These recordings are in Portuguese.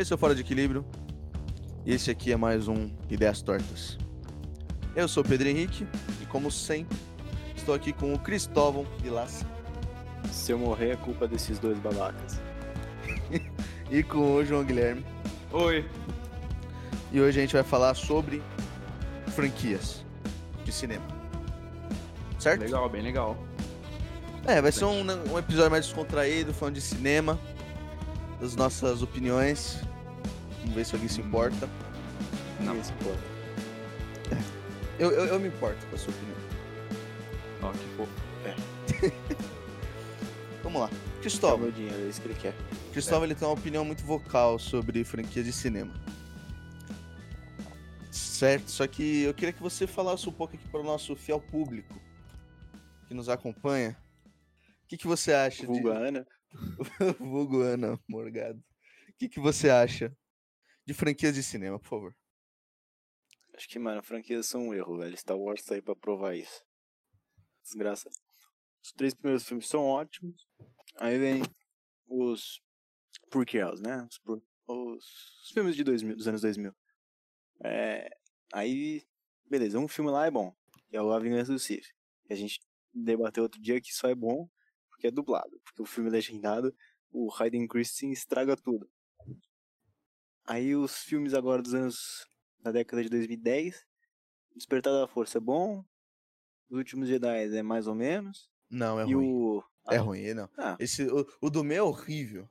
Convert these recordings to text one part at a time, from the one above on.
Esse é o Fora de Equilíbrio. E esse aqui é mais um Ideias Tortas. Eu sou o Pedro Henrique e, como sempre, estou aqui com o Cristóvão Vilas Se eu morrer, é culpa desses dois babacas. e com o João Guilherme. Oi. E hoje a gente vai falar sobre franquias de cinema. Certo? Legal, bem legal. É, vai ser um, um episódio mais descontraído, falando de cinema, das nossas opiniões. Vamos ver se alguém se importa. Não. Ninguém se importa. Eu, eu, eu me importo com a sua opinião. Ó, que fofo. Vamos lá. Cristóvão. meu dinheiro, é isso que ele quer. Cristóvão ele tem uma opinião muito vocal sobre franquias de cinema. Certo, só que eu queria que você falasse um pouco aqui para o nosso fiel público que nos acompanha. O que, que você acha Vulga de. Ana. Vulgo Ana Morgado. O que, que você acha de franquias de cinema, por favor? Acho que, mano, franquias são um erro, velho. Star Wars tá aí pra provar isso. Desgraça. Os três primeiros filmes são ótimos. Aí vem os prequels, né? Os, os- os filmes de 2000, dos anos 2000. É, aí, beleza, um filme lá é bom, que é o A Vingança do Sith. E a gente debateu outro dia que só é bom porque é dublado. Porque o filme legendado, o Hayden Christensen estraga tudo. Aí os filmes agora dos anos da década de 2010. Despertar da Força é bom. Os Últimos Jedi é mais ou menos. Não, é e ruim. o. É ruim, não. Ah, Esse, o, o do meu é horrível.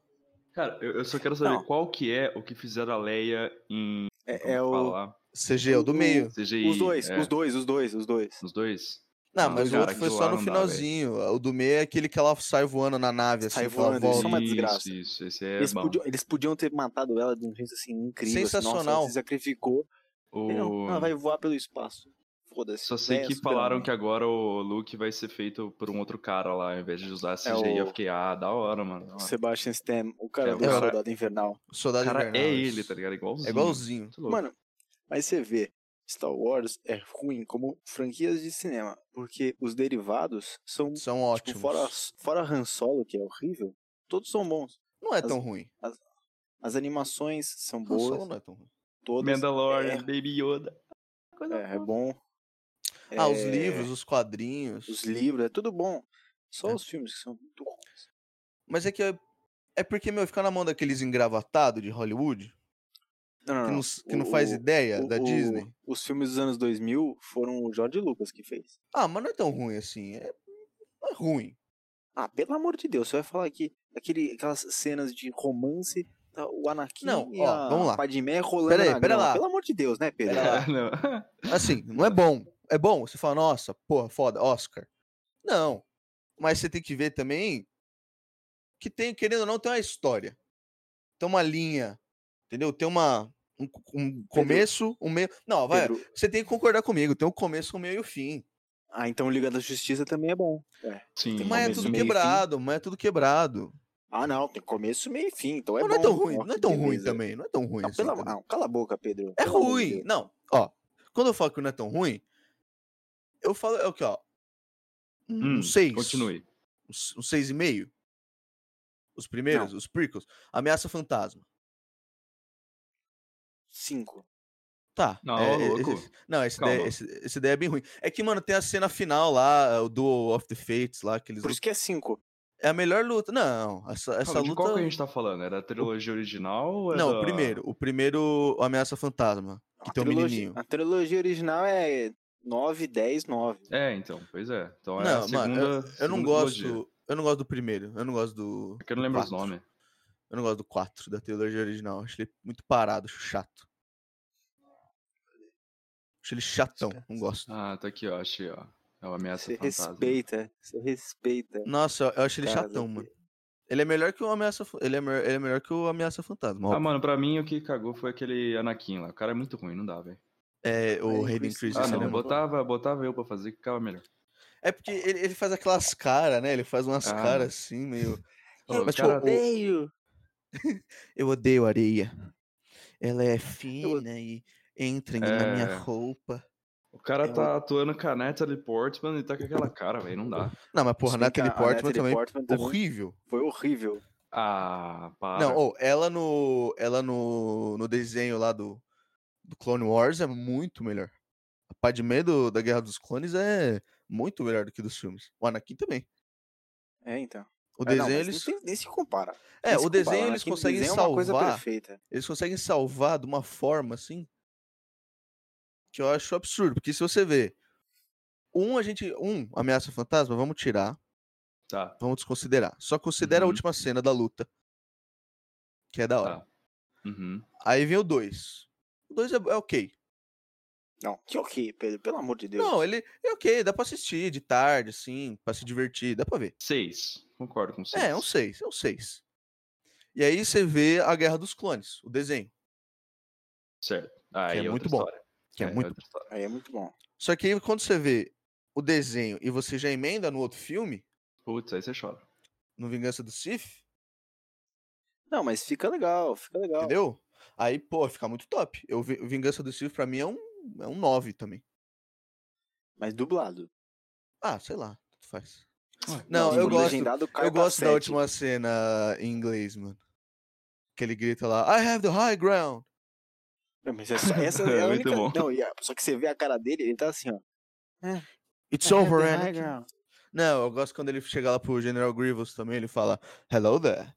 Cara, eu, eu só quero saber Não. qual que é o que fizeram a Leia em. é, é o. falar? CG é o do meio. CGI. Os dois, é, os dois, os dois, os dois. Os dois? Não, mas o outro foi só no não dá, finalzinho. o do meio é aquele que ela sai voando na nave, assim, Sai voando, volta. isso é uma desgraça. Isso, isso, esse é eles, bom. podiam, eles podiam ter matado ela de um jeito assim incrível. assim, Sensacional. nossa, ela se sacrificou. O... Não, ela vai voar pelo espaço. Foda-se. Só sei É, que falaram que agora o Luke vai ser feito por um outro cara lá, ao invés de usar CGI. É o- Eu fiquei, ah, da hora, mano. O Sebastian Stan, o cara É, do o cara- Soldado Invernal. O Soldado O cara Invernal, é ele, tá ligado? Igualzinho. É igualzinho. Muito louco. Mano, mas você vê, Star Wars é ruim como franquias de cinema, porque os derivados são, São tipo, ótimos. fora, fora Han Solo, que é horrível, todos são bons. Não é as- tão ruim. As animações são Han Solo boas, não é tão ruim. todas. Mandalorian, é- Baby Yoda. Coisa É, é bom. Ah, os É, livros, os quadrinhos. Os livros, é tudo bom. Só É. os filmes que são muito ruins. Mas é que é, é porque, meu, ficar na mão daqueles engravatados de Hollywood, Não, não, que não. que não O- faz o- ideia o- da o- Disney. Os filmes dos anos 2000 foram o George Lucas que fez. Ah, mas não é tão ruim assim. É, não é ruim. Ah, pelo amor de Deus, você vai falar aqui aquele, aquelas cenas de romance, tá, o Anakin Não, e ó, a vamos lá. Padmé rolando Pera aí, pera lá. Pelo amor de Deus, né, Pedro? Pera lá. É, não. Assim, não é bom. É bom, você fala, nossa, porra, foda, Oscar. Não. Mas você tem que ver também que tem, querendo ou não, tem uma história. Tem uma linha, entendeu? Tem uma um, um começo, um meio. Não, vai, Pedro, você tem que concordar comigo, tem um começo, um meio e o fim. Ah, então Liga da Justiça também é bom. É. Sim. Mas é tudo quebrado, mas é tudo quebrado. Ah, não, tem começo, meio e fim, então é Mas bom. não é tão ruim, não é tão ruim beleza. também, não é tão ruim Não, assim. pela- não, cala a boca, Pedro. É ruim. Deus. Não, ó. Quando eu falo que não é tão ruim, eu falo, é o que, ó. Um Hum, 6. Continue. Um 6,5. Os primeiros, os prequels. Ameaça Fantasma. Cinco. Tá. Não, é, é, louco. esse- não, esse Calma. daí, esse, esse daí é bem ruim. É que, mano, tem a cena final lá, o Duel of the Fates lá, que eles Por isso que é cinco. É a melhor luta. Não, essa, essa Calma, de luta. qual que a gente tá falando? Era a trilogia original ou é Não, o primeiro. O primeiro, o Ameaça Fantasma. Que A tem um trilogia- menininho. A trilogia original é 9, 10, 9. É, então, pois é. Então é Não, a segunda. mano, eu, eu não gosto. trilogia. Eu não gosto do primeiro. Eu não gosto do. É que eu não lembro os quatro. nomes. Eu não gosto do 4, da trilogia original. Acho ele muito parado, acho chato. Acho ele chatão, não gosto. Ah, tá aqui, ó. Achei, ó. É o Ameaça Você Fantasma. respeita, você respeita. Nossa, eu- eu acho ele Cara, chatão, mano. Ele é melhor que o Ameaça. Ele é, melhor- ele é melhor que o Ameaça Fantasma. Ah, óbvio. mano, pra mim o que cagou foi aquele Anakin lá. O cara é muito ruim, não dá, velho. É, o Aí, Hayden Chris- Christensen. Ah, Esse não. né, é? Botava, botava eu pra fazer que ficava melhor. É porque ele, ele faz aquelas caras, né? Ele faz umas Ah. caras assim, meio. Ô, Mas, tipo, Odeio! Eu odeio areia. Ela é fina e entra na minha É. roupa. O cara Eu- tá atuando com a Natalie Portman e tá com aquela cara, velho. Não dá. Não, mas porra, Natalie a- a Portman Natalie também. Portman também Horrível. Foi horrível. Ah, para. Não, ou ela no. Ela no, no desenho lá do, do Clone Wars é muito melhor. A Padmé do, da Guerra dos Clones é muito melhor do que dos filmes. O Anakin também. É, então. O É, não, desenho mas eles. nem, nem se compara. É, o desenho compara. eles Anakin no conseguem desenho é uma coisa salvar. perfeita. Eles conseguem salvar de uma forma assim. Que eu acho absurdo. Porque se você vê. Um, a gente. Um, ameaça fantasma, vamos tirar. Tá, Vamos desconsiderar. Só considera a Uhum. última cena da luta. Que é da hora. tá. Uhum. Aí vem o 2. O 2 é, é ok. Não, que ok, Pedro, pelo amor de Deus. Não, ele é ok, dá pra assistir de tarde, assim, pra se divertir, dá pra ver. Seis. Concordo com seis. É, é um 6, é um 6. E aí você vê a Guerra dos Clones, o desenho, Certo. Ah, Que é aí é muito bom. história. que é, muito. outra história. Aí é muito bom. Só que aí quando você vê o desenho e você já emenda no outro filme, Putz, aí você chora. no Vingança do Sith, Não, mas fica legal, fica legal. entendeu? Aí, pô, fica muito top. Eu, Vingança do Sith pra mim é um, é um 9 também. Mas dublado. Ah, sei lá, tudo faz. Não, eu gosto- Eu gosto da última cena em inglês, mano. Que ele grita lá, I have the high ground. Não, mas essa, essa é a Muito única... Não, só que você vê a cara dele, ele tá assim, ó. It's I over, Anakin. ground. Não, eu gosto quando ele chega lá pro General Grievous também, ele fala, hello there.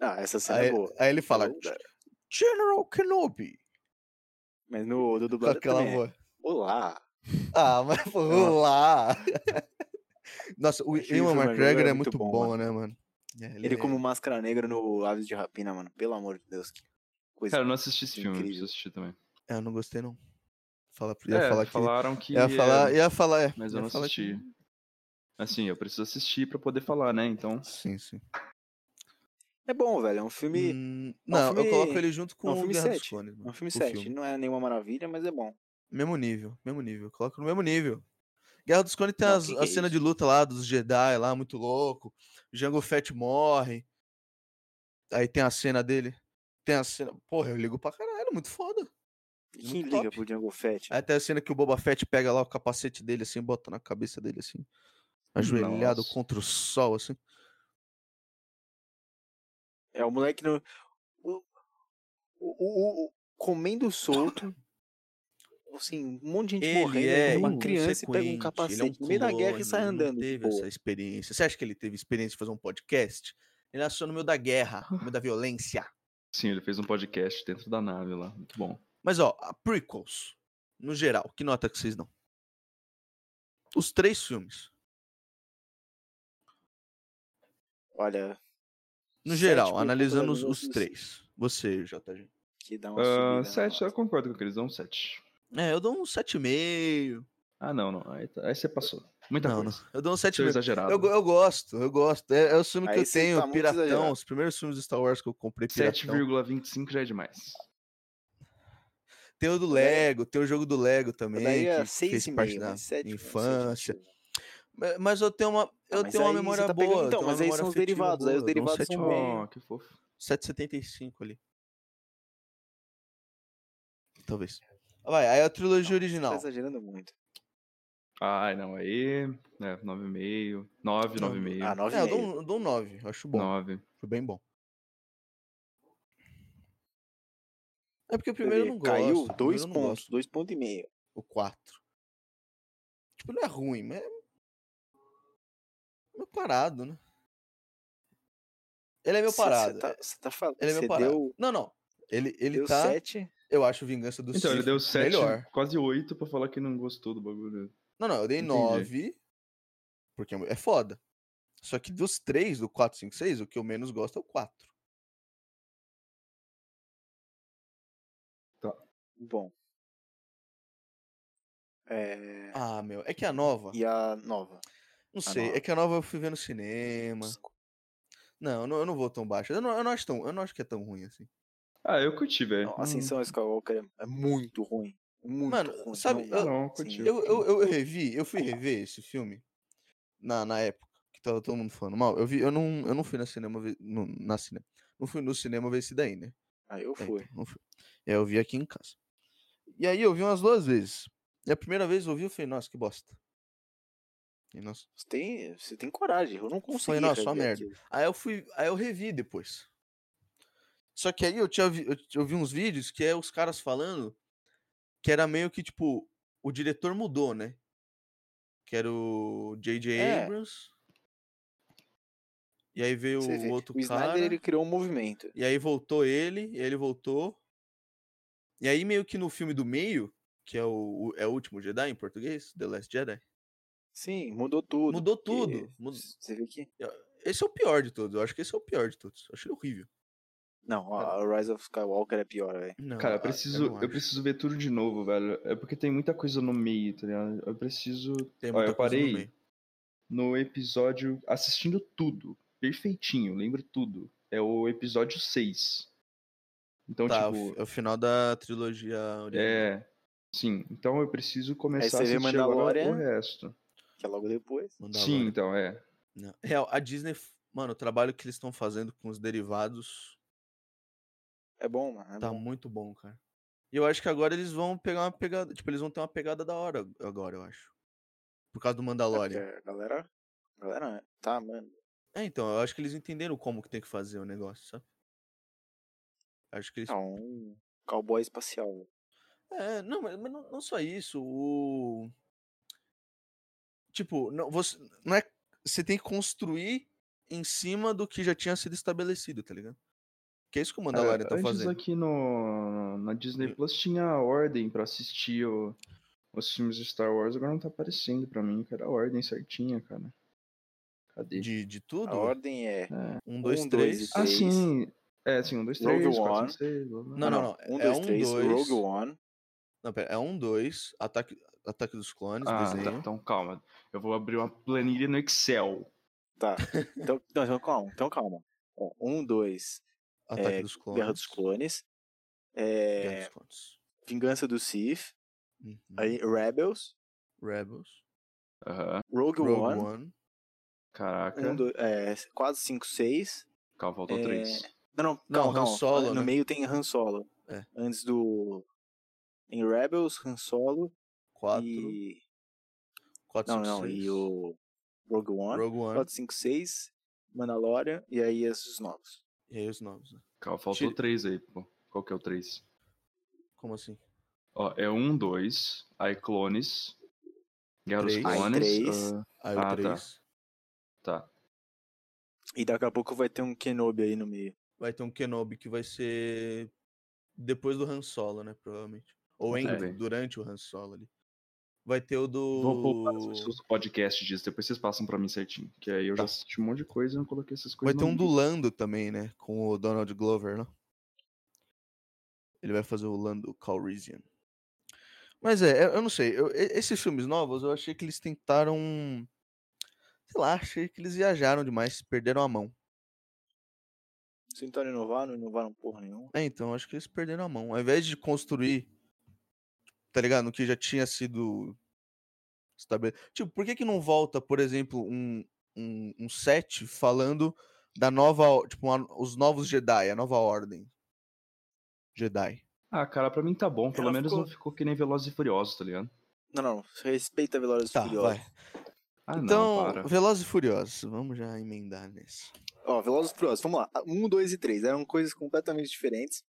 Ah, essa cena Aí, é boa. aí ele fala. General Kenobi. Mas no do Com dublado aquela também é. voz. Olá. Ah, mas pô, lá. Nossa, o o Ewan Ewan McGregor é muito muito bom, bom, né, mano? É, Ele é- como máscara negra no Aves de Rapina, mano. Pelo amor de Deus. Que coisa. Cara, eu não assisti esse filme, preciso assistir também. É, eu não gostei, não. Fala, ia É, falar que... falaram que. Ia falar, é, ia falar, é. Mas ia eu não falar que- assisti. Assim, eu preciso assistir pra poder falar, né? Então. Sim, sim. É bom, velho. É um filme. Hum, não, eu filme- coloco ele junto com é um o filme Guerra dos 7. Clones. É um filme o 7. Não é nenhuma maravilha, mas é bom. Mesmo nível, mesmo nível. Coloca no mesmo nível. Guerra dos Clones tem Não, as- que a que é cena de isso? luta lá dos Jedi lá, muito louco. Jango Fett morre. Aí tem a cena dele. Tem a cena. Porra, eu ligo pra caralho, muito foda. E quem Muito liga top. pro Django Fett? Aí tem a cena que o Boba Fett pega lá o capacete dele assim, bota na cabeça dele assim. Ajoelhado Nossa. contra o sol, assim. É o moleque no. O, o, o- o- comendo solto. Assim, um monte de gente Ele morrendo. é uma criança e pega um ele é capacete no meio da guerra e sai clone, ele andando. De teve boa. essa experiência. Você acha que ele teve experiência de fazer um podcast? Ele nasceu no meio da guerra, no meio da violência. Sim, ele fez um podcast dentro da nave lá. Muito bom. Mas ó, a prequels, no geral, que nota que vocês dão? Os três filmes. Olha. No geral, analisando os, os três. Você, JG. Que dá uma subida na sete, eu nota. concordo com eles, dão um sete. É, eu dou um 7,5. Ah, não, não. Aí, tá- aí você passou. Muita Não, não. coisa. Eu dou um Seu 7,5. exagerado. Eu, go- eu gosto, eu gosto. É, é o filme que Aí eu você tenho, tá Piratão. exagerado. Os primeiros filmes do Star Wars que eu comprei, Piratão. 7,25 já é demais. Tem o do Lego, tem o jogo do Lego Eu também, daria que seis fez e parte meio, da infância. Mas eu tenho uma, eu Ah, tenho uma memória tá boa. pegando- eu então, mas aí são os derivados, aí os boa, eu dou um derivados são 7,5, Oh, que fofo. 7,75 ali. Talvez. Vai, aí a trilogia Tá original. exagerando muito. Ai, não, aí. É, 9,5. 9, Não, 9,5. Ah, nove É, eu e dou, meio. um, eu dou um 9, eu acho bom. 9. Foi bem bom. É porque o Você primeiro eu não gosto. Caiu o primeiro dois eu não pontos, gosto, dois pontos e meio. O 4. Tipo, não é ruim, mas é. Meu parado, né? Ele é meu parado. tá- Você tá falando. Ele é Você meu parado. deu, Não, não. Ele, ele deu tá. sete. Eu acho Vingança do Então, ele deu 7, melhor. quase 8 pra falar que não gostou do bagulho. Não, não, eu dei Entendi. 9. Porque é foda. Só que dos três, do 4, 5, 6, o que eu menos gosto é o 4. Bom. É... Ah, meu. É que a nova. E a nova? Não a sei. nova? É que a nova eu fui ver no cinema. Não, eu não, eu não vou tão baixo. Eu não, eu não acho tão. Eu não acho que é tão ruim assim. Ah, eu curti, velho. Ascensão Skywalker é muito ruim. Muito Mano, ruim. sabe, não eu- Não, curti. Eu, eu, eu revi, eu fui rever esse filme na, na época que tava todo mundo falando mal. Eu vi, eu não, eu não fui na cinema ver, no, na cinema. Não fui no cinema ver esse daí, né? Aí eu É, fui. então, não fui. É, eu vi aqui em casa. E aí eu vi umas duas vezes. E a primeira vez eu vi, eu falei, nossa, que bosta. E, nossa, Você tem, você tem coragem. Eu não consegui. nossa, só rever merda. aquilo. Aí eu fui, aí eu revi depois. Só que aí eu tinha vi, eu, eu vi uns vídeos que é os caras falando que era meio que tipo o diretor mudou, né? Que era o J.J. É. Abrams. E aí veio Você vê, o outro o cara. Snyder ele criou um movimento. E aí voltou ele, e ele voltou. E aí meio que no filme do meio, que é o, o- é o último Jedi em português, The Last Jedi. Sim, mudou tudo. Mudou tudo. Mud- Você vê que. Esse é o pior de todos. Eu acho que esse é o pior de todos. Eu achei horrível. Não, a a Rise of Skywalker é pior, velho. Cara, eu preciso, não eu, acho. preciso ver tudo de novo, velho. É porque tem muita coisa no meio, tá ligado? Eu preciso. Tem Ó, eu coisa no parei meio. no episódio assistindo tudo, perfeitinho, lembro tudo. É o episódio 6. Então, Tá, tipo, é o final da trilogia original. é. Sim, então eu preciso começar a assistir agora o resto. Que é logo depois. Sim, então, é. Não. Real, a Disney, mano, o trabalho que eles estão fazendo com os derivados É bom, mano. É tá bom. muito bom, cara. E eu acho que agora eles vão pegar uma pegada. Tipo, eles vão ter uma pegada da hora agora, eu acho. Por causa do É Mandalorian. a galera. galera. Tá, mano. É, então, eu acho que eles entenderam como que tem que fazer o negócio, sabe? Acho que eles. É um cowboy espacial. velho. É, não, mas, mas não, não só isso. O. Tipo, não, você, não é. Você tem que construir em cima do que já tinha sido estabelecido, tá ligado? Que é isso que o Mandalorian É, tá antes fazendo. aqui no, na Disney Plus tinha a ordem pra assistir o- os filmes de Star Wars, agora não tá aparecendo pra mim, que era a ordem certinha, cara. Cadê? De, de tudo? A ordem é. É. Um, dois, um, dois três. e Ah, três. sim. É, sim, um, dois, Rogue três, quatro, One. cinco, seis, blá, blá. Não, não, não. Um, é dois, um, três. dois. Rogue One. Não, pera. É um, dois. Ataque, ataque dos clones, Ah, tá, desenho. então calma. Eu vou abrir uma planilha no Excel. Tá. Então, não, então calma. Então calma. Ó, um, dois. Ataque é, dos clones. Guerra dos Clones. Guerra É, dos clones. Vingança do Sith. Uhum. Aí, Rebels. Rebels. Aham. Rogue, Rogue One. One. Caraca. Um, dois, é, 4, 5, 6. Calma, faltou É, três. Não, não, Não, calma, Han calma. Solo, no né? meio tem Han Solo. É. Antes do. Em Rebels, Han Solo Quatro. e. Quatro, Não, cinco, não, seis. e o Rogue One. Rogue One. 4, 5, 6. Mandalorian e aí esses novos. E aí os novos, né? Calma, faltou Tira- três aí, pô. Qual que é o três? Como assim? Ó, é um, dois, aí clones. Guerra dos Clones. três. ah, Aí Ah, o tá. 3. tá. E daqui a pouco vai ter um Kenobi aí no meio. Vai ter um Kenobi que vai ser depois do Han Solo, né? Provavelmente. Ou bem. durante o Han Solo ali. Vai ter o do. Vou poupar as pessoas do podcast disso, depois vocês passam pra mim certinho. Que aí eu já Tá. assisti um monte de coisa e não coloquei essas Vai coisas. ter no um do. Lando também, né? Com o Donald Glover, né? Ele vai fazer o Lando Calrissian. Mas é, eu não sei. eu- esses filmes novos, eu achei que eles tentaram. Sei lá, achei que eles viajaram demais, perderam a mão. Tentaram inovar, não inovaram porra nenhuma. É, então, acho que eles perderam a mão. Ao invés de construir, tá ligado? No que já tinha sido estabelecido. Tipo, por que que não volta, por exemplo, um, um, um set falando da nova, tipo, uma- os novos Jedi, a nova ordem Jedi? Ah, cara, pra mim tá bom. Pelo Ela menos ficou- não ficou que nem Velozes e Furiosos, tá ligado? Não, não. Respeita Velozes e Tá, Furiosos. vai. Ah, Então, para. Velozes e Furiosos, vamos já emendar nesse. Ó, Velozes e Furiosos, vamos lá. Um, dois e três eram coisas completamente diferentes.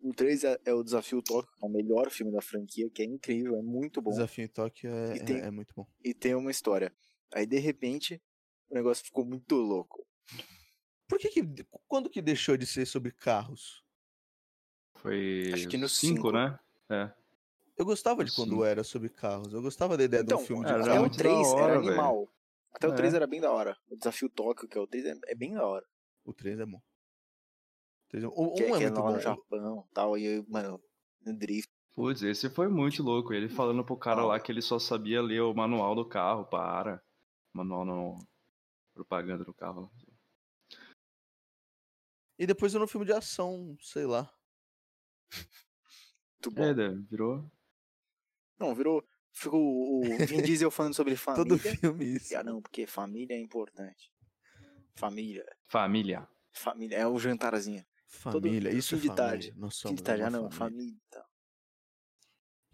O 3 é, é o Desafio Tóquio, que é o melhor filme da franquia, que é incrível, é muito bom. Desafio em Tóquio é, E tem- é- é muito bom. E tem uma história. Aí, de repente, o negócio ficou muito louco. Por que que, quando que deixou de ser sobre carros? Foi Acho que no 5, cinco. né? É. Eu gostava de quando cinco. era sobre carros. Eu gostava da ideia Então, de um filme de era até o muito da 3 hora, era animal. Até o É. 3 era bem da hora. O Desafio Tóquio, que é o 3, é, é bem da hora. O 3 é bom. O 3 é- O 1 Que, é que é muito lá bom. no Japão e tal. E, mano, no drift. Putz, esse foi muito louco. Ele falando pro cara lá que ele só sabia ler o manual do carro. Para. Manual não. Propaganda do carro. E depois era um filme de ação, sei lá. Muito bom. É, né, virou. Não, virou. Ficou o o Vin Diesel falando sobre família. Todo filme isso. Ah, não, porque família é importante. Família. Família. Família. É o jantarzinho. Família, todo isso é de família. tarde. Nós Fim somos de tarde, ah, não, família. família e tal.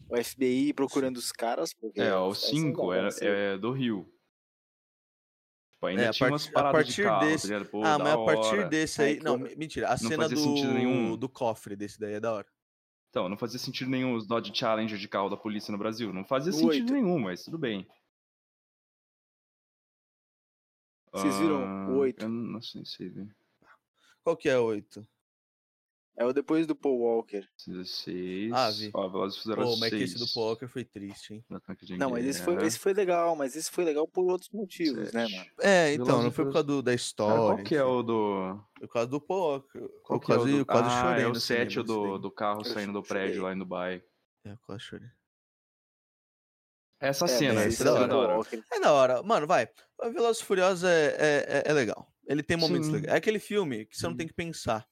O FBI procurando os caras. Porque É, o essa da 5 hora, é, assim. é do Rio. Tipo, ainda É, a tinha partir- umas a paradas partir de carro, desse- tá? Pô, ah, mas a partir hora. desse Aí. Não, mentira. A cena fazia sentido do, nenhum. do cofre desse daí é da hora. Então, não fazia sentido nenhum os Dodge Challenger de carro da polícia no Brasil. Não fazia O sentido oito. nenhum, mas tudo bem. Vocês viram Ah, o oito? Eu não sei, ver. Qual que é o 8? É o depois do Paul Walker. 16. Ah, vi. Ó, Velozes e Furiosos Pô, mas é que esse do 6. Poker foi triste, hein? Não, mas esse foi, esse foi legal, mas esse foi legal por outros motivos, né, mano? É, então, Velozes não foi por causa do, da Cara, história. qual que é o do. Por causa do Poker. Qual Eu que é o quase, do... quase ah, chorei é o cinema 7 desse do, do carro saindo do chorei. prédio lá em Dubai. É, eu quase chorei. Essa É, cena, essa é da hora. é da hora. Walker. É da hora. Mano, vai. O Velozes e Furiosos é, é, é, é legal. Ele tem momentos Sim. legais. É aquele filme que você não tem que pensar.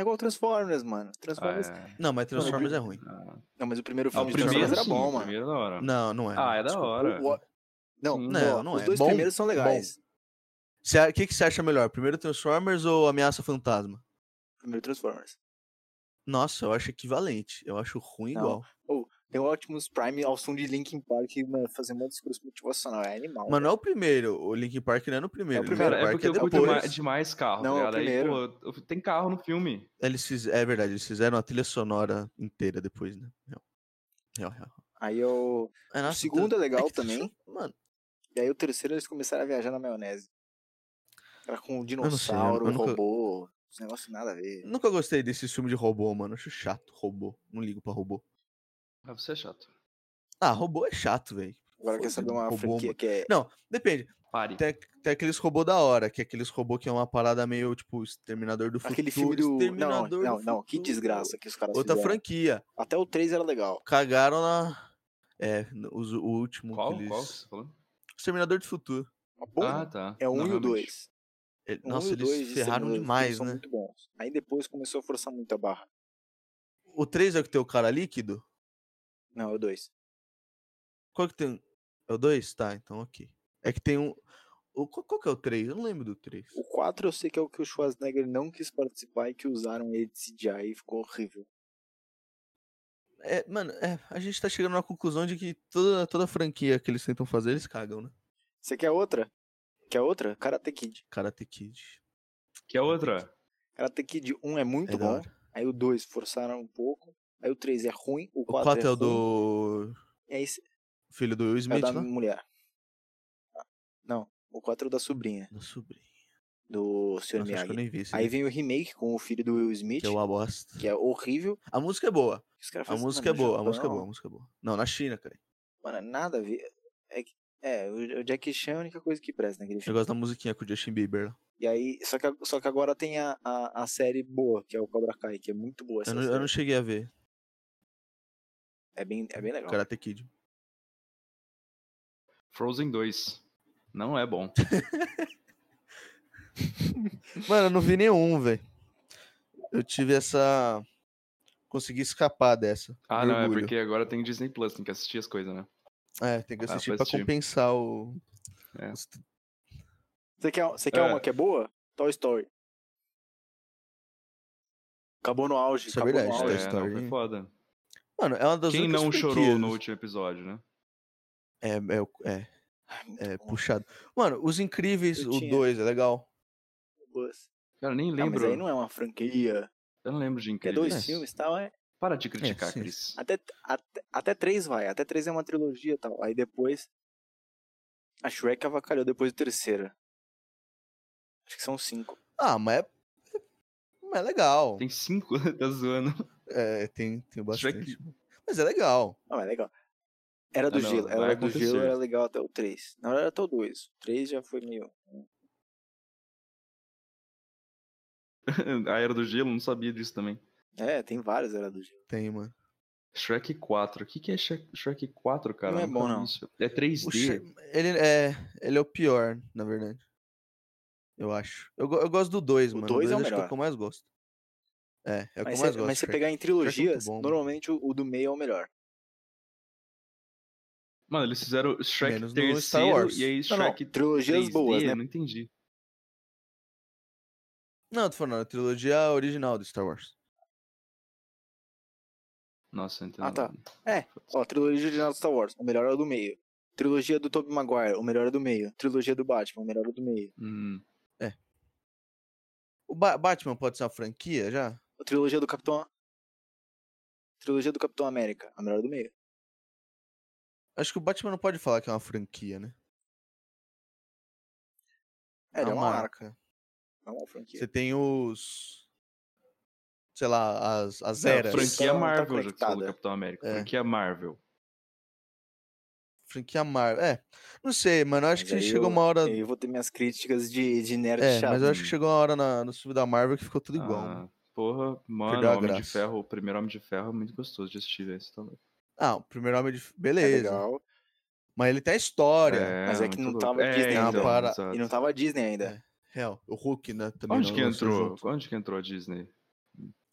É igual Transformers, mano. Ah, Transformers. é. Não, mas Transformers é ruim. Ah, Não, mas o primeiro Ah, filme o de primeiro Transformers era sim, bom, o mano. primeiro é da hora. Não, não é. Ah, é da Desculpa, hora. o- o- Não. Não, não os é. dois Bom, primeiros são legais. O que, que você acha melhor? Primeiro Transformers ou Ameaça Fantasma? Primeiro Transformers. Nossa, eu acho equivalente. Eu acho ruim Não. igual. Tem o Optimus Prime ao som de Linkin Park, mano, fazendo um discurso motivacional. É animal. Mas não é o primeiro. O Linkin Park não é no primeiro. É o primeiro. Cara, é porque eu curto é mais, depois. demais carro, Não, tá é o ligado? Aí, primeiro. pô, eu- tem carro no filme. Eles fiz... É verdade, eles fizeram a trilha sonora inteira depois, né? Real. Real, real. Aí eu. É, O nossa, segundo é legal que também. Mano, E aí o terceiro eles começaram a viajar na maionese. Era com sei, dinossauro, eu nunca- robô. Os negócios nada a ver. nunca gostei desse filme de robô, mano. Acho chato, robô. Não ligo pra robô. Ah, você é chato. Ah, robô é chato, velho. Agora quer saber uma robô, franquia que é. Não, depende. Pare. Tem, tem aqueles robô da hora, que é aqueles robô que é uma parada meio, tipo, Exterminador do Aquele Futuro. filme do. Não, não, do não. Que desgraça que os caras Outra fizeram. franquia. Até o 3 era legal. Cagaram na... É, os- o último Qual? que eles... Qual você falou? Exterminador do Futuro. Porra. Ah, tá. é o 1 Não, e o. 2. Ele- O 1 Nossa, o 2 eles de ferraram demais, né? muito bons. Aí depois começou a forçar muito a barra. O 3 é o que tem o cara líquido? Não, é o 2. Qual que tem? É o 2? Tá, então ok. É que tem um. O, qual, qual que é o 3? Eu não lembro do 3. O 4 eu sei que é o que o Schwarzenegger não quis participar e que usaram ele de CGI e ficou horrível. É, mano, é, a gente tá chegando na conclusão de que toda, toda franquia que eles tentam fazer, eles cagam, né? Você quer outra? Quer outra? Karate Kid. Karate Kid. Que é outra? Karate Kid 1 é muito É bom. Aí o 2 forçaram um pouco. Aí o 3 é ruim. O O 4, 4 é, é, o do É, esse, filho do Will é Smith, da né? mulher. Ah, Não, o 4 é o da sobrinha. Da sobrinha. Do Sr. Nossa, acho que eu Miyagi. nem vi esse Aí vem o remake com o filho do Will Smith, que é uma bosta. que é horrível. A música é boa. Caras A música é "Mano, no boa, a música é Japão, boa, a música é boa. Não, na China, cara. Mano, nada a ver. É, é, o Jackie Chan é a única coisa que presta naquele Eu filme. gosto da musiquinha com o Justin Bieber. lá. E aí, só que, só que agora tem a, a, a série boa, que é o Cobra Kai, que é muito boa essa Eu não, série. eu não cheguei a ver É, bem, é bem legal. Karate Kid. Frozen 2. Não é bom. Mano, eu não vi nenhum, velho. Eu tive essa. Consegui escapar dessa. Ah, não, é orgulho. porque agora tem Disney Plus, tem que assistir as coisas, né? É, tem que Ah, assistir pra pra assistir. compensar o. É. os- Você quer, você quer É. uma que é boa? Toy Story. Acabou no auge. Isso é acabou verdade, no Toy auge. é, Story. não, foi foda. Mano, é uma das Quem não chorou no último episódio, né? É, é, o- é, é puxado. Mano, Os Incríveis, Eu o tinha- 2 é legal. Cara, nem Ah, lembro. mas aí não é uma franquia. Eu não lembro de Que é Incríveis. dois É. filmes e tal, é. Para de criticar, sim. Cris. Até, até, até três vai. Até três é uma trilogia e tal. Aí depois. A Shrek avacalhou depois do terceiro. Acho que são cinco. Ah, mas é. Mas é legal. Tem cinco, tá zoando. É, tem, tem bastante. Shrek- Mas é legal. Não, é legal. Era do Ah, não, gelo. Era do gelo, era legal até o 3. Na verdade, até o 2. O 3 já foi meio. A Era do Gelo, não sabia disso também. É, tem vários Era do gelo. Tem, mano. Shrek 4. O que, que é Shrek, Shrek 4, cara? Não é bom, não. isso. É O 3D. Shr- ele, é, ele é o pior, na verdade. Eu acho. Eu, eu gosto do 2, O mano. dois é o acho que é melhor. o que eu mais gosto. É, é o que eu Mas, mais se, gosto. mas se Shrek. pegar em Shrek é trilogias, bom, mano. normalmente o, o do meio é o melhor. Mano, eles fizeram Shrek Menos no terceiro Star Wars. e aí Não, não, Shrek trilogias 3D, boas, né? Não entendi. Não, tô falando, a trilogia original do Star Wars. Nossa, então. Ah, tá. É, ó, trilogia original do Star Wars. O melhor é o do meio. Trilogia do Tobey Maguire, o melhor é do meio. Trilogia do Batman, o melhor é do meio. Hum. O Ba- Batman pode ser uma franquia já? A trilogia do Capitão. Trilogia do Capitão América, a melhor do meio. Acho que o Batman não pode falar que é uma franquia, né? É, ele é uma marca. É uma franquia. Você tem os. Sei lá, as, as É, eras. franquia Então, tá Marvel, já que você falou do. Capitão América. É. Franquia Marvel. Franquia Marvel. É. Não sei, mano. Eu acho Mas que chegou eu- uma hora. Eu vou ter minhas críticas de, de nerd É, chato. mas eu acho que chegou uma hora na, no filme da Marvel que ficou tudo igual. Ah, mano. Porra, mano, Homem de graça. Ferro, o primeiro Homem de Ferro é muito gostoso de assistir, velho. Você tá. Ah, o primeiro Homem de. É Beleza. legal. mas ele tem a história. É, Mas é que não louco. tava é, Disney ainda. então, Para- exato. E não tava Disney ainda. É. Real. O Hulk, né? Também Onde que entrou? junto. Onde que entrou a Disney?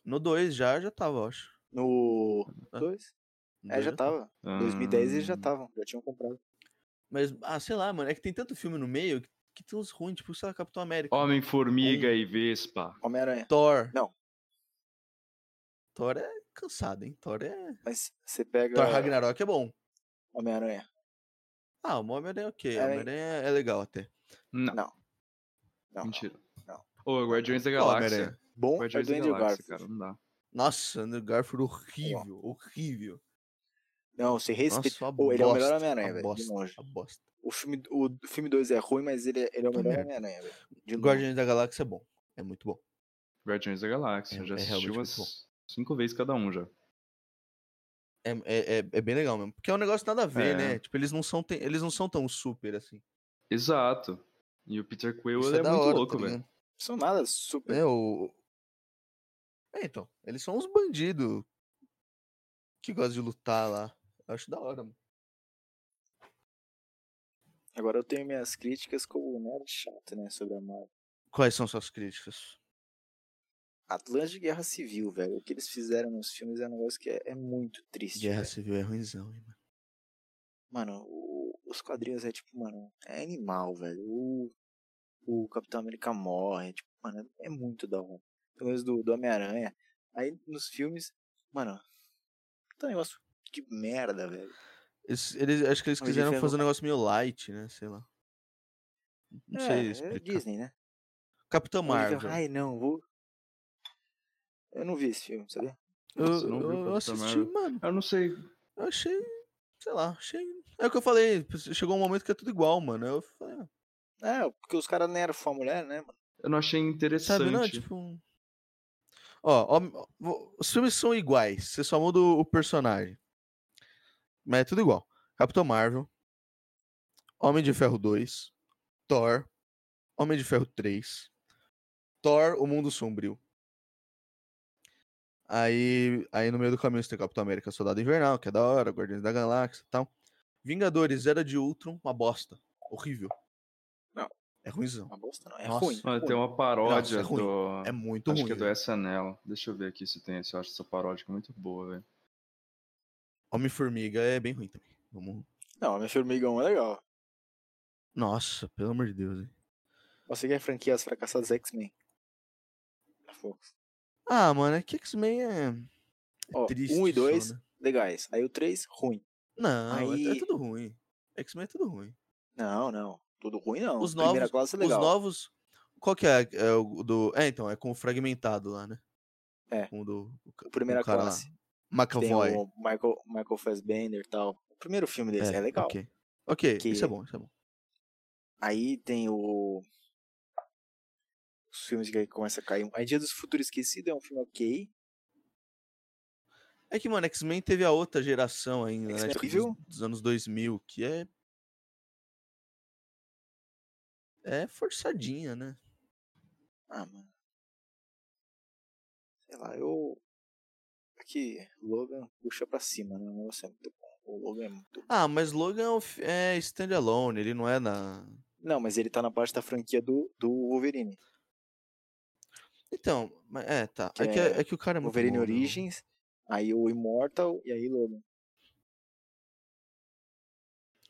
No 2 já, já tava, eu acho. No Ah. 2? No É, já tava. Em 2010 eles já Ah, estavam, já tinham comprado. Mas, ah, sei lá, mano. É que tem tanto filme no meio que, que tem uns ruins, tipo, sei lá, Capitão América. Homem-Formiga e Vespa. Homem-Aranha. Thor. Não. Thor é cansado, hein? Thor é. Mas você pega Thor Ragnarok é bom. Homem-Aranha. Ah, o Homem-Aranha é ok. O Homem-Aranha é legal até. Não, Não. Não. mentira. não. Ô, Guardiões da Galáxia. Bom é Guardiões do da Andrew Galáxia, Garfield. cara, não dá. Nossa, Andrew Garfield horrível, horrível. Não, você respeita. Nossa, ele é o melhor Homem-Aranha, velho. De longe. uma bosta. O filme, o filme 2 é ruim, mas ele é, ele é o melhor. Homem-Aranha, velho. Guardiões da Galáxia é bom. É muito bom. Guardiões da Galáxia. É- já é assisti umas cinco vezes cada um já. É, é, é, é bem legal mesmo. Porque é um negócio nada a ver, É. né? Tipo, eles não são, te- eles não são tão super assim. Exato. E o Peter Quill é, da muito hora, louco, tá velho. ligado? São nada super. É, o. É, então. Eles são uns bandidos que gostam de lutar lá. Eu acho da hora, mano. Agora eu tenho minhas críticas como nerd chato, né? Sobre a Marvel. Quais são suas críticas? Atlantis de Guerra Civil, velho. O que eles fizeram nos filmes é um negócio que é, é muito triste. Guerra velho. Civil é ruimzão, hein, mano. Mano, o- os quadrinhos é tipo, mano, é animal, velho. O, o Capitão América morre, tipo, mano, é muito da hora. Pelo menos do, do Homem-Aranha. Aí nos filmes, mano, tá um negócio de merda, velho. Eles, eles- acho que eles Mas quiseram fazer um negócio meio light, né? Sei lá. Não sei é, é explicar. Disney, né? Capitão Marvel. Ai, não, vou. Eu não vi esse filme, sabia? Eu, viu eu- eu Capitão assisti, mano. Eu não sei. Eu achei. Sei lá, achei. É o que eu falei. Chegou um momento que é tudo igual, mano. Eu falei, ah, É, porque os caras nerfam a mulher, né, mano? Eu não achei interessante. sabe, não? é Tipo. Ó, ó, os filmes são iguais. Você só muda o o personagem. Mas é tudo igual. Capitão Marvel. Homem de Ferro 2. Thor. Homem de Ferro 3. Thor, O Mundo Sombrio. Aí, aí no meio do caminho você tem Capitão América Soldado Invernal, que é da hora, Guardiões da Galáxia e tal. Vingadores, Era de Ultron, uma bosta. Horrível. Não. É ruimzão. Uma bosta não, é Nossa. ruim. Mano, ruim. tem uma paródia é ruim. do. É muito Acho ruim. que é do. SNL. Deixa eu ver aqui se tem. Se eu acho essa paródia muito boa, velho. Homem-Formiga é bem ruim também. Vamos... Não, a minha formigão é legal. Nossa, pelo amor de Deus, hein? Você quer franquia As Fracassadas X-Men? Fox. Ah, mano, é que X-Men é... é Ó, triste. um e só, dois, né? legais. Aí o 3, ruim. Não, é- é, Aí- tudo ruim. X-Men é tudo ruim. Não, não. Tudo ruim não. Os Primeira novos- classe é Os legal. novos. Qual que é, é o do. É, então, é com o fragmentado lá, né? É. O do. O, Primeira classe. Lá. Tem McAvoy. o Michael, Michael Fassbender e tal. O primeiro filme desse é, legal. Ok. Ok, Que- isso é bom, isso é bom. Aí tem o. Os filmes que aí começa a cair. Aí Dia dos Futuros Esquecido é um filme ok. É que, mano, X-Men teve a outra geração ainda, né? Tipo, dos, dos anos 2000, que é. É forçadinha, né? Ah, mano. Sei lá, eu. Aqui, Logan puxa pra cima, né? O negócio é muito bom. O Logan é muito bom. Ah, mas Logan é é standalone, ele não é na. Não, mas ele tá na parte da franquia do, do Wolverine. Então, mas- é, tá. Que É que, é é que o cara é muito Wolverine bom, né? Origins, aí o Immortal e aí Logan.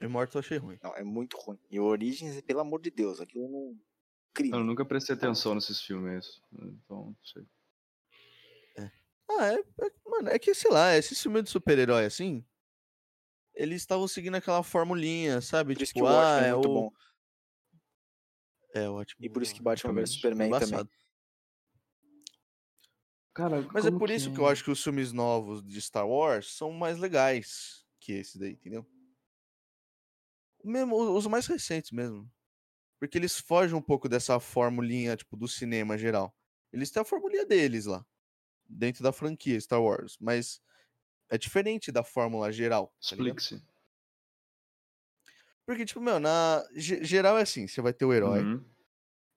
Immortal eu achei ruim. Não, é muito ruim. E o Origins, pelo amor de Deus, aquilo não. Crime. Eu nunca prestei atenção nesses filmes. Então, não sei. Ah, é, é- Mano, é que, sei lá, esse filme de super-herói assim. eles estavam seguindo aquela formulinha, sabe? Por isso que tipo, o Watchmen ah, é muito o... bom. É, ótimo. E por isso que Batman Batman vs Superman também. Cara, Mas é por isso que eu acho que os filmes novos de Star Wars são mais legais que esse daí, entendeu? Mesmo os mais recentes mesmo. Porque eles fogem um pouco dessa formulinha, tipo, do cinema geral. Eles têm a formulinha deles lá, dentro da franquia Star Wars, mas é diferente da fórmula geral. tá? Explique-se. Porque, tipo, meu, na ge- geral é assim, você vai ter o herói, Uhum.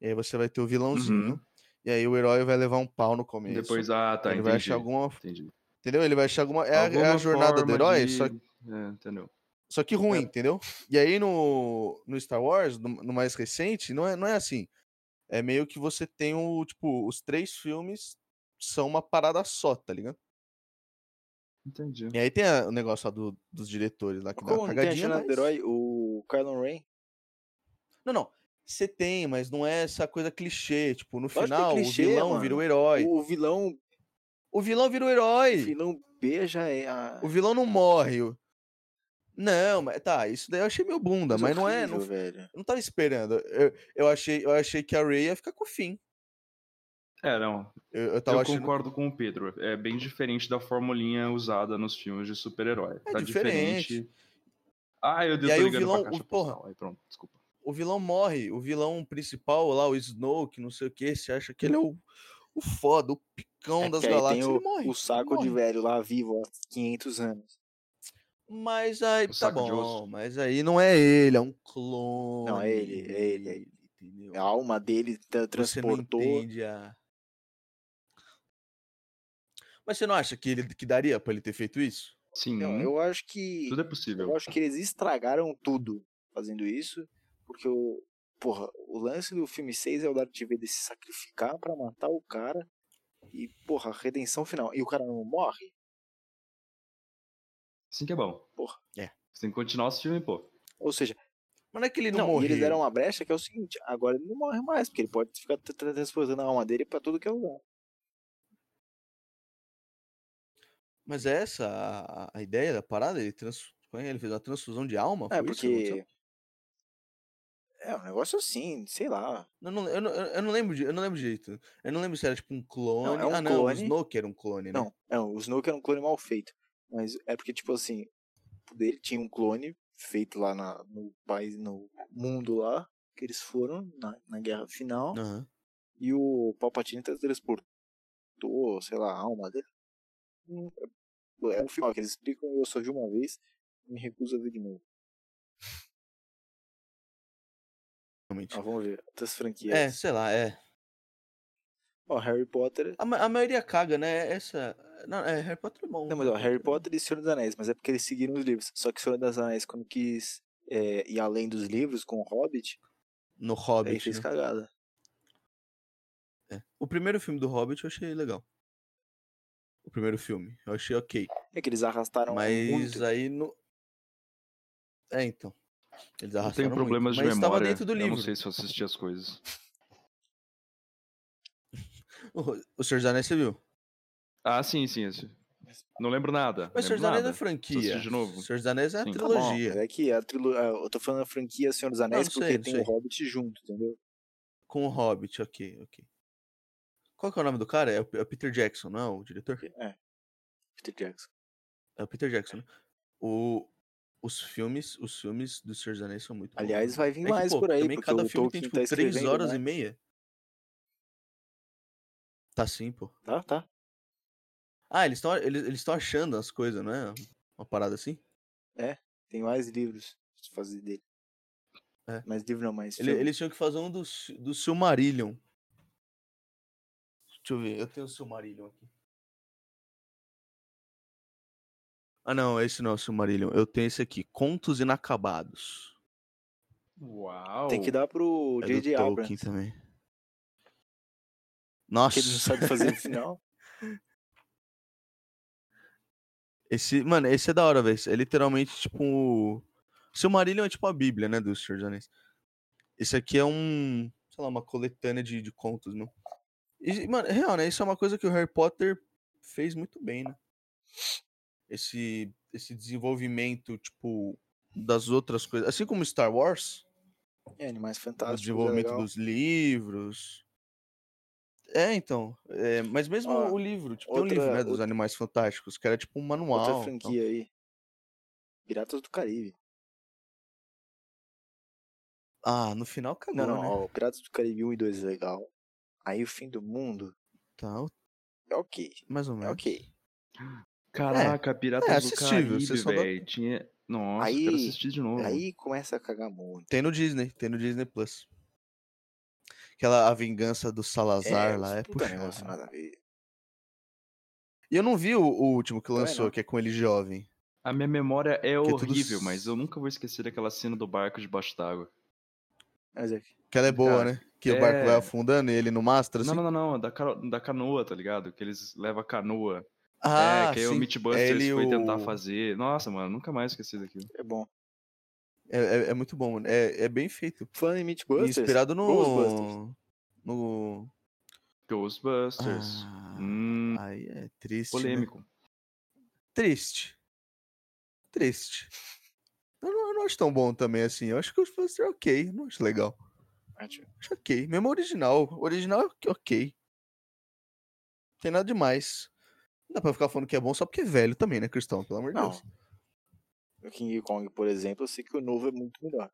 e aí você vai ter o vilãozinho, Uhum. E aí o herói vai levar um pau no começo. Depois, ah, tá, ele entendi. vai achar alguma. Entendi. Entendeu? Ele vai achar alguma. É, a- é a Alguma jornada do herói, de- só, É, entendeu? só que ruim, entendeu? E aí no, no Star Wars, no, no mais recente, não é, não é assim. É meio que você tem o, tipo, os três filmes são uma parada só, tá ligado? Entendi. E aí tem a- o negócio lá do- dos diretores lá que dá uma Como não tem a cagadinha, jornada do mas... herói? O Kylo Ren? Não, não. Você tem, mas não é essa coisa clichê. Tipo, no é final, clichê, o vilão vira o mano. herói. O vilão, O vilão vira o o herói. vilão B já é a... O vilão não morre. o- Não, mas tá, isso daí eu achei meio bunda, coisa mas não é. Não, horrível, velho. eu não tava esperando. Eu, eu, achei, eu achei que a Ray ia ficar com o fim. É, não. Eu, eu tava eu achando. concordo com o Pedro. É bem diferente da formulinha usada nos filmes de super-herói. É tá diferente. diferente. Ah, eu, eu E aí o vilão- pra caixa o- porra. Aí pronto, desculpa. O vilão morre. O vilão principal lá, o Snoke, não sei o que. Você acha que ele é o, o foda, o picão É das que galáxias. tem ele o, morre. o saco de morre. velho lá vivo há 500 anos. Mas aí, O tá de bom. Mas aí não é ele, é um clone. Não, é ele, é ele, é ele. Entendeu? A alma dele tra- Você não transportou. a... Mas você não acha que, ele, que daria pra ele ter feito isso? Sim, Não, eu acho que. tudo é possível. Eu acho que eles estragaram tudo fazendo isso. Porque o. Porra, o lance do filme 6 é o Darth Vader se sacrificar pra matar o cara. E, porra, a redenção final. E o cara não morre? Assim que é bom. Porra. É. Você tem que continuar esse filme, pô. Ou seja, Mas não é que ele não, não, morreu. eles deram uma brecha que é o seguinte: agora ele não morre mais, porque ele pode ficar tra- tra- transportando a alma dele pra tudo que é lugar. Mas é essa a, a ideia da parada? Ele, trans... é ele fez uma transfusão de alma? É, porque. É um negócio assim, sei lá. Eu não, eu, não, eu não lembro de, eu não lembro direito. Eu não lembro se era tipo um clone. é um ah, não, o clone. Snoke era um clone, né? Não, não, o Snoke era um clone mal feito. Mas é porque, tipo assim, dele tinha um clone feito lá na, no país, no mundo lá, que eles foram na, na guerra final, Aham. e o Palpatine transportou, sei lá, a alma dele. Hum, É é um filme que eles explicam, eu só vi uma vez, e me recuso a ver de novo. Realmente. Ah, vamos ver, outras franquias. É, sei lá, é. Ó, Harry Potter. A, ma- a maioria caga, né? Essa. Não, é, Harry Potter é bom. Não, mas ó, Harry Potter e Senhor dos Anéis, mas é porque eles seguiram os livros. Só que Senhor dos Anéis, quando quis é, ir além dos livros com o Hobbit, No aí Hobbit. fez né? cagada. É. O primeiro filme do Hobbit eu achei legal. O primeiro filme. Eu achei ok. É que eles arrastaram Mas muito. aí no. É, então. Eles Eu tenho problemas muito. de Mas estava memória. dentro do eu livro. não sei se eu assisti as coisas. O, o Senhor dos Anéis você viu? Ah, sim, sim. esse. Não lembro nada. Mas o Senhor lembro dos Anéis é franquia. de novo? O Senhor dos Anéis é a Sim. Tá Tá trilogia. mas é que a trilo... eu tô falando a franquia Senhor dos Anéis não porque sei, tem sei. o Hobbit junto, entendeu? Com o Hobbit, ok, ok. Qual que é o nome do cara? É o, é o Peter Jackson, não é o diretor? É. Peter Jackson. É o Peter Jackson, né? O, os filmes, os filmes do Senhor dos Anéis são muito bons. Aliás, vai vir É que, mais pô, por aí, também cada filme tem, tipo, tá três horas né? e meia. Tá sim, pô. Tá, tá. Ah, eles estão eles, eles tão achando as coisas, não é? Uma parada assim? Tem mais livros pra fazer dele. É. Mais livro não, mais Ele- eles tinham que fazer um do, do Silmarillion. Deixa eu ver, eu tenho o Silmarillion aqui. Ah, não, esse não é o Silmarillion. Eu tenho esse aqui, Contos Inacabados. Uau! Tem que dar pro É do J.J. Tolkien Abrams, também. que Nossa, ele não sabe fazer no final. esse, mano, esse é da hora, velho. É literalmente tipo. O Silmarillion é tipo a Bíblia, né? Dos Senhor dos Anéis. Esse aqui é um. Sei lá, uma coletânea de, de contos, meu. E, mano, é real, né? Isso é uma coisa que o Harry Potter fez muito bem, né? Esse esse desenvolvimento, tipo, das outras coisas. Assim como Star Wars, É, Animais o Fantásticos. é desenvolvimento legal. dos livros. É, então. é, mas mesmo Ó, o livro, tipo, tem um livro, outra- né, dos outra- Animais Fantásticos, que era tipo um manual. Outra então. franquia aí. Piratas do Caribe. Ah, no final cagou, Não, não, né? ó, Piratas do Caribe 1 e 2 é legal. Aí o Fim do Mundo Tá, é ok. mais ou É menos. ok. Caraca, Piratas do assistível, você Caribe, dá- velho. Tinha. Nossa, eu Aí- quero assistir de novo. Aí começa a cagar muito. Tem no Disney, tem no Disney Plus. Aquela A Vingança do Salazar lá é puta puxado. negócio nada a ver. E eu não vi o, o último que lançou, não. que é com ele jovem. A minha memória é Que é tudo horrível, s- mas eu nunca vou esquecer daquela cena do barco debaixo d'água. Mas é que- Que ela é boa, Cara, né? Que o barco vai é- afundando e ele no mastro, assim. Não, não, não, não, da, da canoa, tá ligado? Que eles levam a canoa. Ah, é, que aí o sim. Mythbusters ele foi tentar o- fazer. Nossa, mano, nunca mais esqueci daquilo. é bom. É, é- é muito bom, mano. É, é bem feito. Falando em Mythbusters, inspirado no... Ghostbusters. No... Ghostbusters. Ah, Hum, aí é triste, né? polêmico. Triste. Triste. Eu não, eu não acho tão bom também assim. Eu acho que o Ghostbusters é ok. eu Não acho legal. Acho- Acho ok. Mesmo o original. O original é ok. Tem nada demais. Não dá pra ficar falando que é bom só porque é velho também, né, Cristão? Pelo amor de. Deus. O King Kong, por exemplo, eu sei que o novo é muito melhor.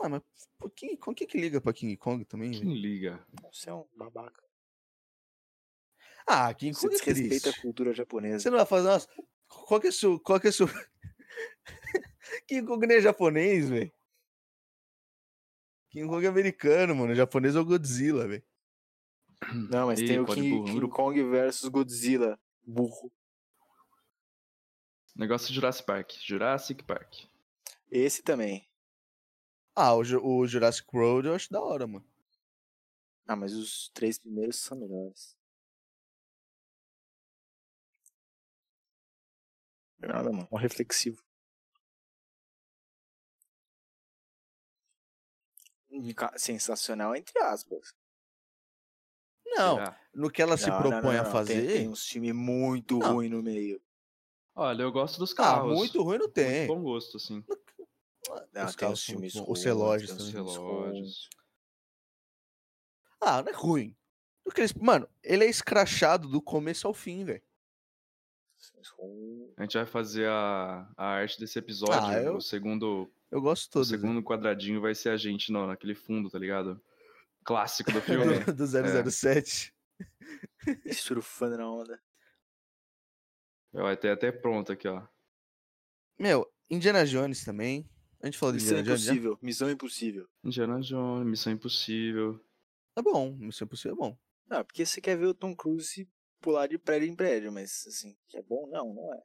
Ah, mas King Kong, quem que liga pra King Kong também? velho? Quem liga? Você é um babaca. Ah, King Você Kong é desrespeita triste. a cultura japonesa. Você não vai fazer. Nossa, qual que é seu. Qual que é seu. King Kong nem é japonês, velho. King Kong é americano, mano. O japonês é o Godzilla, velho. Não, mas Ih, tem o King, burro, King. Kong versus Godzilla. Burro. Negócio de Jurassic Park. Jurassic Park. Esse também. Ah, o, o Jurassic World eu acho da hora, mano. Ah, mas os três primeiros são melhores. Nada, mano. Um reflexivo. Ca- Sensacional, entre aspas. Não, Será? no que ela se Não, não, propõe não, a não. fazer. Tem, tem uns filmes muito Não. ruins no meio. Olha, eu gosto dos Ah, carros. muito ruim não Muito tem. bom gosto, assim. Não, Os tem carros muito bons. ruins. Os relógios tem Os também. ruins. relógios. Ah, não é ruim. Mano, ele é escrachado do começo ao fim, velho. A gente vai fazer a, a arte desse episódio. Ah, eu- O segundo, Eu gosto o todos. segundo quadradinho vai ser a gente no, naquele fundo, tá ligado? Clássico do filme. do, do 007. E surfando na onda. Vai ter até pronto aqui, ó. Meu, Indiana Jones também. A gente falou de Missão Indiana Jones? Impossível. Missão Impossível. Indiana Jones, Missão Impossível. É bom, Missão Impossível é bom. Ah, porque você quer ver o Tom Cruise pular de prédio em prédio, mas assim, que é bom? Não, não é.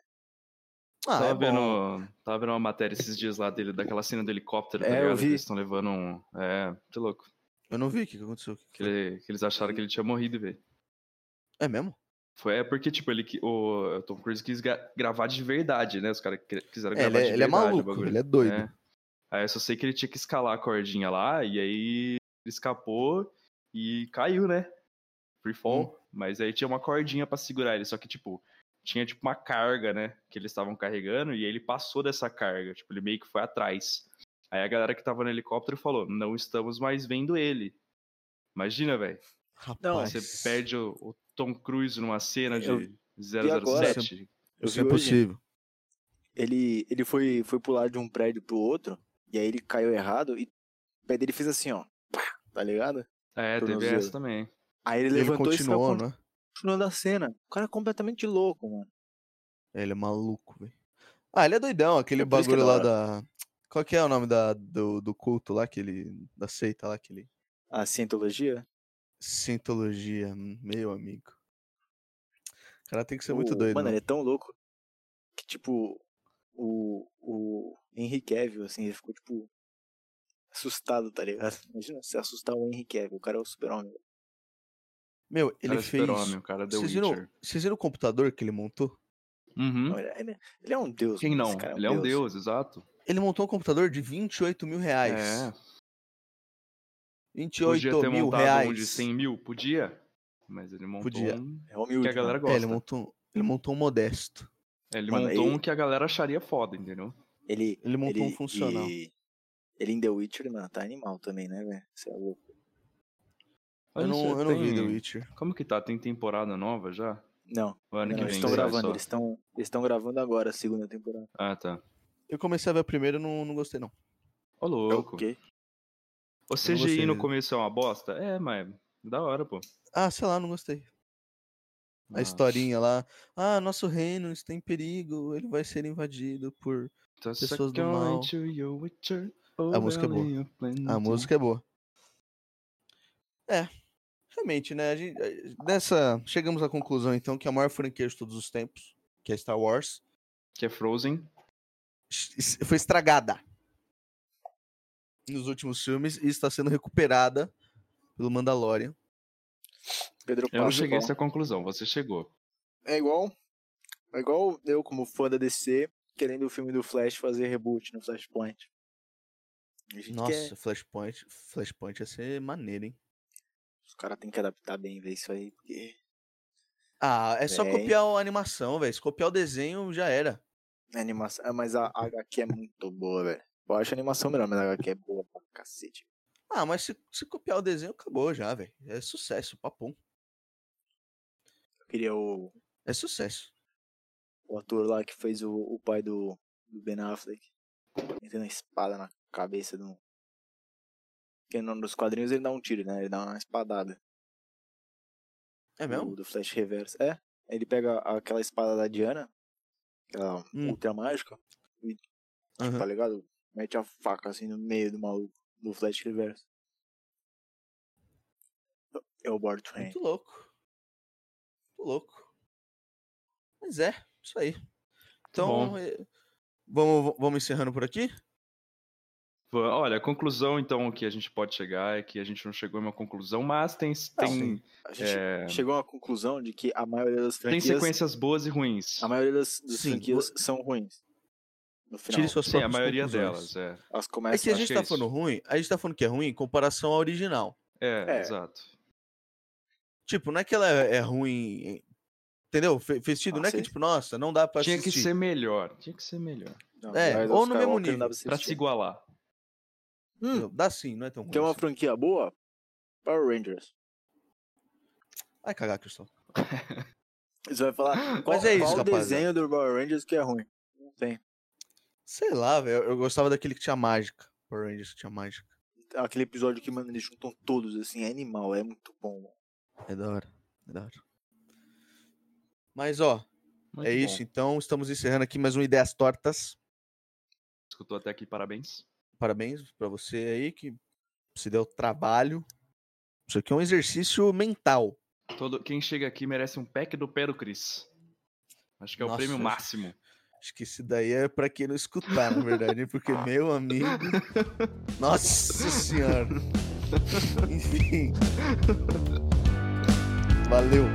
Ah, tava, é bom. vendo, tava vendo uma matéria esses dias lá dele, daquela cena do helicóptero, tá É, eu ligado? Que vi. eles estão levando um. É, que louco. Eu não vi o que que aconteceu. Que que ele- que eles acharam que ele tinha morrido, velho. É mesmo? Foi é porque, tipo, ele, o Tom Cruise quis gra- gravar de verdade, né? Os caras quiseram É, ele gravar é- de ele é verdade o maluco, bagulho. ele é doido. É. Aí eu só sei que ele tinha que escalar a cordinha lá, e aí ele escapou e caiu, né? Free fall. Hum. Mas aí tinha uma cordinha pra segurar ele, só que, tipo, tinha, tipo, uma carga, né? Que eles estavam carregando, e aí ele passou dessa carga. Tipo, ele meio que foi atrás. Aí a galera que tava no helicóptero falou, não estamos mais vendo ele. Imagina, velho. Rapaz. Você perde o, o Tom Cruise numa cena Eu de 007. Eu Isso é possível. ele, ele foi, foi pular de um prédio pro outro, e aí ele caiu errado, e o pé dele fez assim, ó. Pá, tá ligado? É, teve essa também. Aí ele Ele levantou e saiu continuou, né? continuando a cena. O cara é completamente louco, mano. É, Ele é maluco, velho. Ah, ele é doidão, aquele É é bagulho da lá da. Qual que é o nome da, do, do culto lá, aquele. Da seita lá, aquele. A cientologia? Sintologia, hum, meu amigo. O cara tem que ser muito O- doido. Mano, Mano, ele é tão louco que, tipo, o, o Henry Cavill, assim, ele ficou, tipo, assustado, tá ligado? Imagina se assustar o Henry Cavill, o cara é o super-homem. Meu, ele cara é fez. super-homem, o cara deu Vocês viram, Witcher. vocês viram o computador que ele montou? Uhum. Não, ele, é- ele é- ele é um deus. Quem não? esse cara Ele é um deus, exato. Ele montou um computador de 28 mil reais. É. 28 Podia ter mil montado reais. um de 100 mil? Podia. Mas ele montou Podia. um É humilde, que a galera mano. É, gosta. ele montou, Ele montou um modesto. É, Ele Mano, montou ele- um que a galera acharia foda, entendeu? Ele, Ele montou ele, um funcional. e- ele em The Witcher, mano, tá animal também, né, velho? Você é louco. Eu não, eu não vi tem- The Witcher. Como que tá? Tem temporada nova já? Não, O ano não, que eles vem estão sai gravando, só? eles estão eles estão gravando agora a segunda temporada. Ah, tá. Eu comecei a ver a primeira e não, não gostei, não. Ô, louco. Ok. O não CGI gostei. no começo é uma bosta? É, mas da hora, pô. Ah, sei lá, não gostei. A Ah, historinha lá. Ah, nosso reino está em perigo, ele vai ser invadido por. pessoas do mal. witcher, A música é boa. A música é boa. É, realmente, né? A gente, eh, dessa, chegamos à conclusão, então, que a maior franquia de todos os tempos, que é Star Wars, Que é Frozen. Foi estragada nos últimos filmes e está sendo recuperada pelo Mandalorian. Pedro Eu não Paz cheguei a essa conclusão, você chegou. É igual. É igual eu, como fã da DC, querendo o filme do Flash fazer reboot no Flashpoint. Nossa, quer- Flashpoint, Flashpoint ia ser maneiro, hein? Os caras têm que adaptar bem, ver isso aí, porque. Ah, é só Véi. copiar a animação, velho. Se copiar o desenho, já era. A animação. ah, Mas a, HQ é muito boa, velho. Eu acho a animação melhor, mas a HQ é boa pra cacete. Ah, mas se, se copiar o desenho, acabou já, velho. É sucesso, papum. Eu queria o, É sucesso. o ator lá que fez o, o pai do, do Ben Affleck. Metendo a espada na cabeça do. Porque no- nos quadrinhos ele dá um tiro, né? Ele dá uma espadada. É mesmo? Do, do Flash Reverso. É. Ele pega aquela espada da Diana, aquela Hum. ultra mágica, Aham. tá ligado? Mete a faca assim no meio do maluco, do Flash Reverso. É o Board Train. Muito louco. Muito louco. Mas é, isso aí. Então, bom. eh, vamos, vamos encerrando por aqui? Olha, a conclusão, então, que a gente pode chegar é que a gente não chegou a uma conclusão, mas tem, tem, sim. A gente é, chegou à conclusão de que a maioria das tem franquias. sequências boas e ruins. A maioria das, das Sim, franquias são ruins. No final. Tire suas Sim, a próprias maioria conclusões. delas, é. Elas É começam que a a- gente que é tá isso. falando ruim, a gente tá falando que é ruim em comparação ao original. É, É. exato. Tipo, não é que ela é, é ruim. Entendeu? Sentido, Ah, não é que, tipo, nossa, não dá pra Tinha que assistir. ser melhor. Tinha que ser melhor. Não, É, ou no mesmo não nível, pra se igualar. Hum, Dá sim, não é tão ruim. Tem uma assim. franquia boa? Power Rangers. Vai cagar, Cristão. Você vai falar qual, Mas é isso, qual rapaziada. desenho do Power Rangers que é ruim? Não tem. Sei lá, velho. Eu gostava daquele que tinha mágica. Power Rangers que tinha mágica. Aquele episódio que, mano, eles juntam todos, assim, é animal, é muito bom. mano. É da hora. É da hora. Mas, ó, Muito é bom. isso. Então, estamos encerrando aqui mais um Ideias Tortas. Escutou até aqui, parabéns. Parabéns pra você aí que se deu trabalho. Isso aqui é um exercício mental. Todo, quem chega aqui merece um pack do pé do Cris. Acho que é o Nossa, prêmio acho- máximo. Acho que isso daí é pra quem não escutar, na verdade, porque meu amigo. Nossa senhora. Enfim. Valeu.